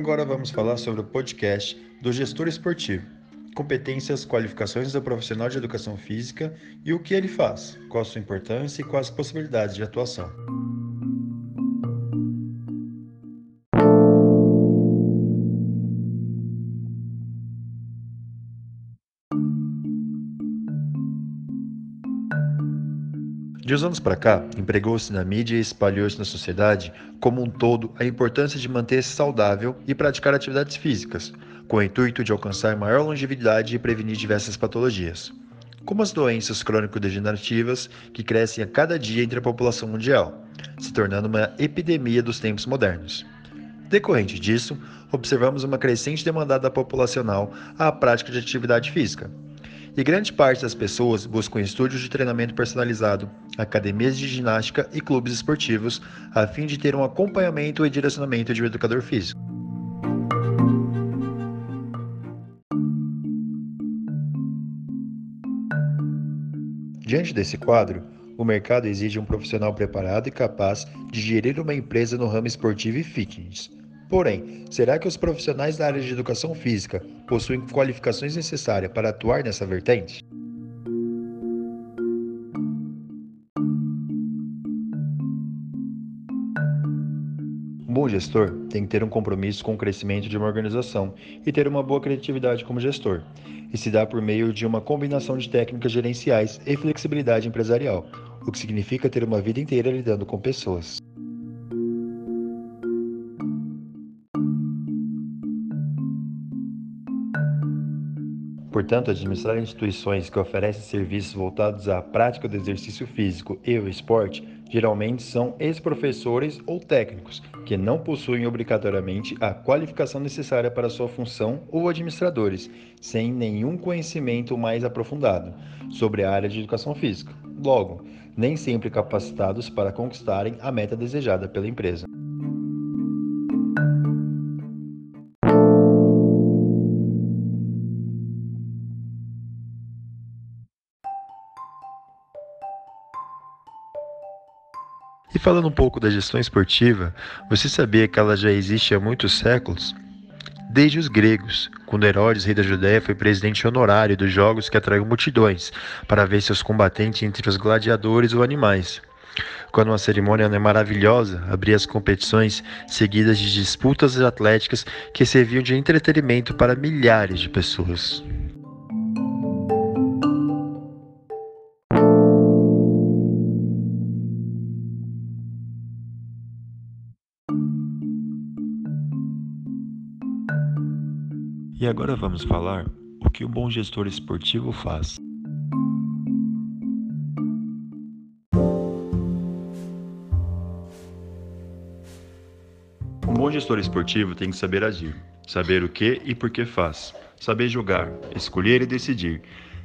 Agora vamos falar sobre o podcast do gestor esportivo. Competências, qualificações do profissional de educação física e o que ele faz, qual a sua importância e quais as possibilidades de atuação. De uns anos para cá, empregou-se na mídia e espalhou-se na sociedade como um todo a importância de manter-se saudável e praticar atividades físicas, com o intuito de alcançar maior longevidade e prevenir diversas patologias, como as doenças crônico-degenerativas que crescem a cada dia entre a população mundial, se tornando uma epidemia dos tempos modernos. Decorrente disso, observamos uma crescente demanda populacional à prática de atividade física, e grande parte das pessoas buscam estúdios de treinamento personalizado, academias de ginástica e clubes esportivos, a fim de ter um acompanhamento e direcionamento de um educador físico. Diante desse quadro, o mercado exige um profissional preparado e capaz de gerir uma empresa no ramo esportivo e fitness Porém, será que os profissionais da área de educação física possuem qualificações necessárias para atuar nessa vertente? Um bom gestor tem que ter um compromisso com o crescimento de uma organização e ter uma boa criatividade como gestor. E se dá por meio de uma combinação de técnicas gerenciais e flexibilidade empresarial, o que significa ter uma vida inteira lidando com pessoas. Portanto, administrar instituições que oferecem serviços voltados à prática do exercício físico e o esporte geralmente são ex-professores ou técnicos que não possuem obrigatoriamente a qualificação necessária para sua função ou administradores, sem nenhum conhecimento mais aprofundado sobre a área de educação física. Logo, nem sempre capacitados para conquistarem a meta desejada pela empresa. E falando um pouco da gestão esportiva, você sabia que ela já existe há muitos séculos? Desde os gregos, quando Herodes, rei da Judéia, foi presidente honorário dos jogos que atraiu multidões para ver seus combatentes entre os gladiadores ou animais. Quando uma cerimônia maravilhosa abria as competições, seguidas de disputas atléticas que serviam de entretenimento para milhares de pessoas. E agora vamos falar o que um bom gestor esportivo faz. Um bom gestor esportivo tem que saber agir, saber o que e por que faz, saber jogar, escolher e decidir.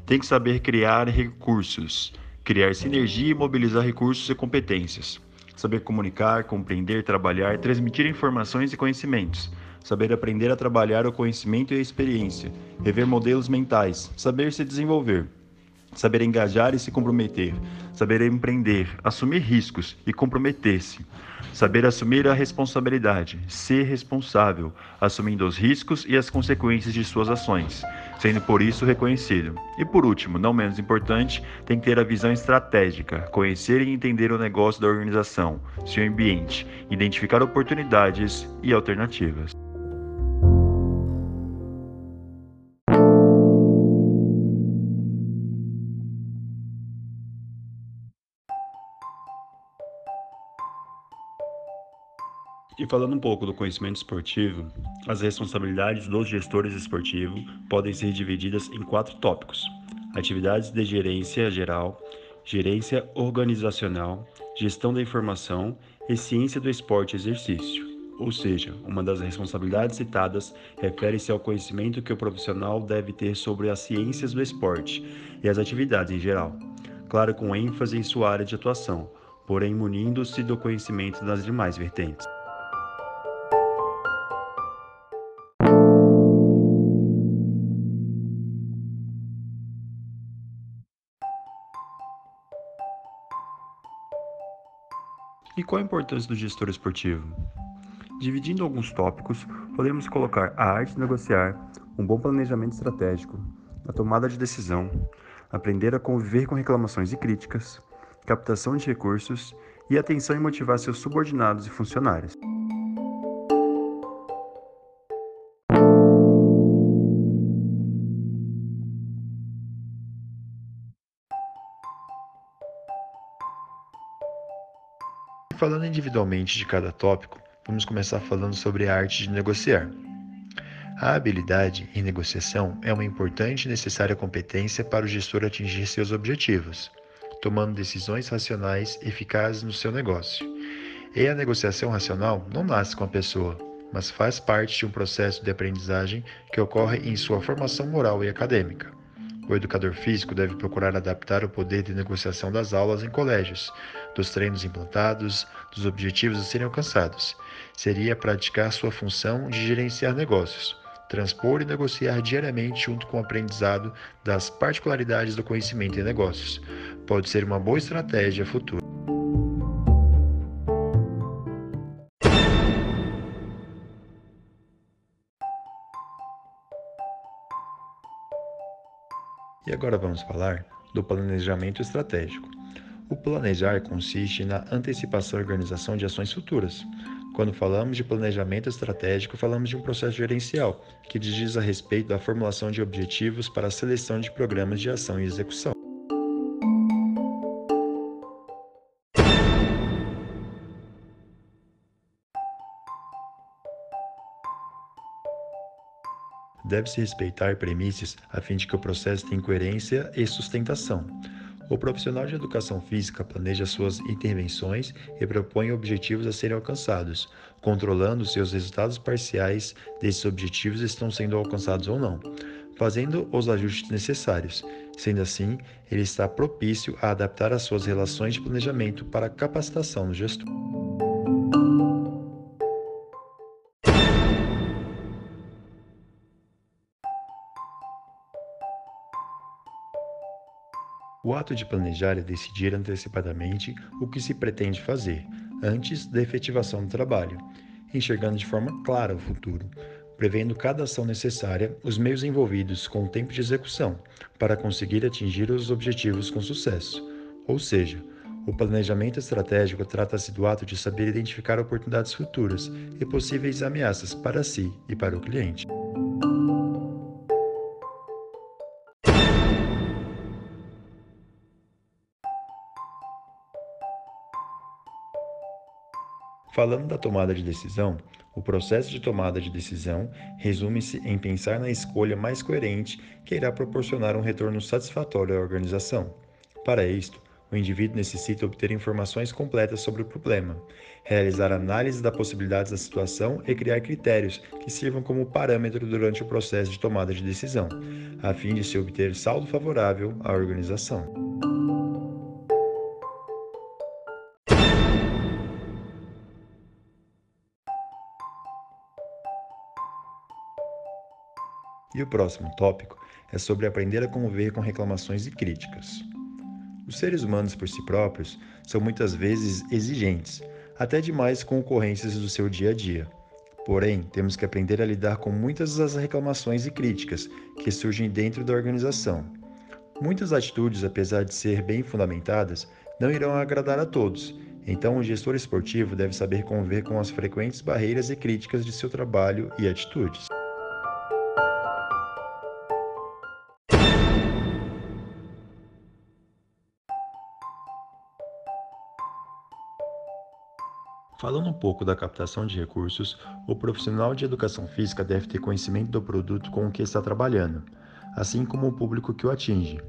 Tem que saber criar recursos, criar sinergia e mobilizar recursos e competências. Saber comunicar, compreender, trabalhar, transmitir informações e conhecimentos saber aprender a trabalhar o conhecimento e a experiência, rever modelos mentais, saber se desenvolver, saber engajar e se comprometer, saber empreender, assumir riscos e comprometer-se, saber assumir a responsabilidade, ser responsável, assumindo os riscos e as consequências de suas ações, sendo por isso reconhecido. E por último, não menos importante, tem que ter a visão estratégica, conhecer e entender o negócio da organização, seu ambiente, identificar oportunidades e alternativas. E falando um pouco do conhecimento esportivo, as responsabilidades dos gestores esportivos podem ser divididas em quatro tópicos: atividades de gerência geral, gerência organizacional, gestão da informação e ciência do esporte e exercício. Ou seja, uma das responsabilidades citadas refere-se ao conhecimento que o profissional deve ter sobre as ciências do esporte e as atividades em geral, claro, com ênfase em sua área de atuação, porém munindo-se do conhecimento das demais vertentes. E qual a importância do gestor esportivo? Dividindo alguns tópicos, podemos colocar a arte de negociar, um bom planejamento estratégico, a tomada de decisão, aprender a conviver com reclamações e críticas, captação de recursos e atenção em motivar seus subordinados e funcionários. Falando individualmente de cada tópico, vamos começar falando sobre a arte de negociar. A habilidade em negociação é uma importante e necessária competência para o gestor atingir seus objetivos, tomando decisões racionais eficazes no seu negócio. E a negociação racional não nasce com a pessoa, mas faz parte de um processo de aprendizagem que ocorre em sua formação moral e acadêmica. O educador físico deve procurar adaptar o poder de negociação das aulas em colégios, dos treinos implantados, dos objetivos a serem alcançados. Seria praticar sua função de gerenciar negócios, transpor e negociar diariamente junto com o aprendizado das particularidades do conhecimento em negócios. Pode ser uma boa estratégia futura. E agora vamos falar do planejamento estratégico. O planejar consiste na antecipação e organização de ações futuras. Quando falamos de planejamento estratégico, falamos de um processo gerencial que diz a respeito da formulação de objetivos para a seleção de programas de ação e execução. Deve-se respeitar premissas a fim de que o processo tenha coerência e sustentação. O profissional de educação física planeja suas intervenções e propõe objetivos a serem alcançados, controlando se os resultados parciais desses objetivos estão sendo alcançados ou não, fazendo os ajustes necessários. Sendo assim, ele está propício a adaptar as suas relações de planejamento para a capacitação do gestor. O ato de planejar é decidir antecipadamente o que se pretende fazer, antes da efetivação do trabalho, enxergando de forma clara o futuro, prevendo cada ação necessária, os meios envolvidos com o tempo de execução, para conseguir atingir os objetivos com sucesso. Ou seja, o planejamento estratégico trata-se do ato de saber identificar oportunidades futuras e possíveis ameaças para si e para o cliente. Falando da tomada de decisão, o processo de tomada de decisão resume-se em pensar na escolha mais coerente que irá proporcionar um retorno satisfatório à organização. Para isto, o indivíduo necessita obter informações completas sobre o problema, realizar análise das possibilidades da situação e criar critérios que sirvam como parâmetro durante o processo de tomada de decisão, a fim de se obter saldo favorável à organização. E o próximo tópico é sobre aprender a conviver com reclamações e críticas. Os seres humanos por si próprios são muitas vezes exigentes, até demais com ocorrências do seu dia a dia. Porém, temos que aprender a lidar com muitas das reclamações e críticas que surgem dentro da organização. Muitas atitudes, apesar de ser bem fundamentadas, não irão agradar a todos, então o gestor esportivo deve saber conviver com as frequentes barreiras e críticas de seu trabalho e atitudes. Falando um pouco da captação de recursos, o profissional de educação física deve ter conhecimento do produto com o que está trabalhando, assim como o público que o atinge.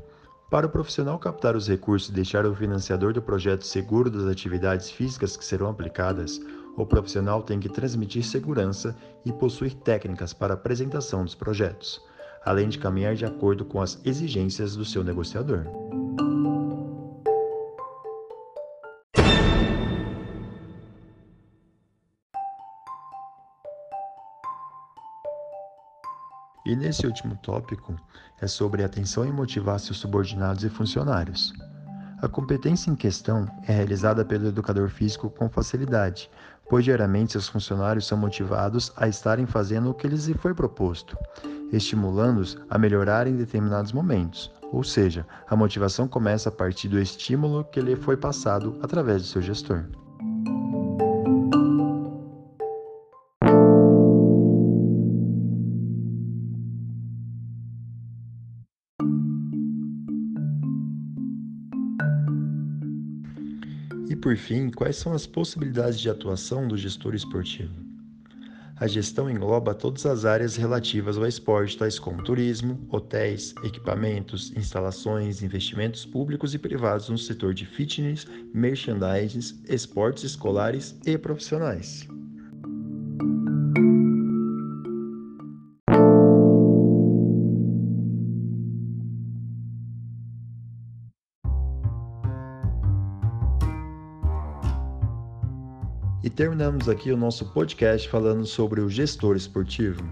Para o profissional captar os recursos e deixar o financiador do projeto seguro das atividades físicas que serão aplicadas, o profissional tem que transmitir segurança e possuir técnicas para a apresentação dos projetos, além de caminhar de acordo com as exigências do seu negociador. E nesse último tópico é sobre atenção em motivar seus subordinados e funcionários. A competência em questão é realizada pelo educador físico com facilidade, pois diariamente seus funcionários são motivados a estarem fazendo o que lhes foi proposto, estimulando-os a melhorar em determinados momentos. Ou seja, a motivação começa a partir do estímulo que lhe foi passado através do seu gestor. Por fim, quais são as possibilidades de atuação do gestor esportivo? A gestão engloba todas as áreas relativas ao esporte, tais como turismo, hotéis, equipamentos, instalações, investimentos públicos e privados no setor de fitness, merchandising, esportes escolares e profissionais. E terminamos aqui o nosso podcast falando sobre o gestor esportivo.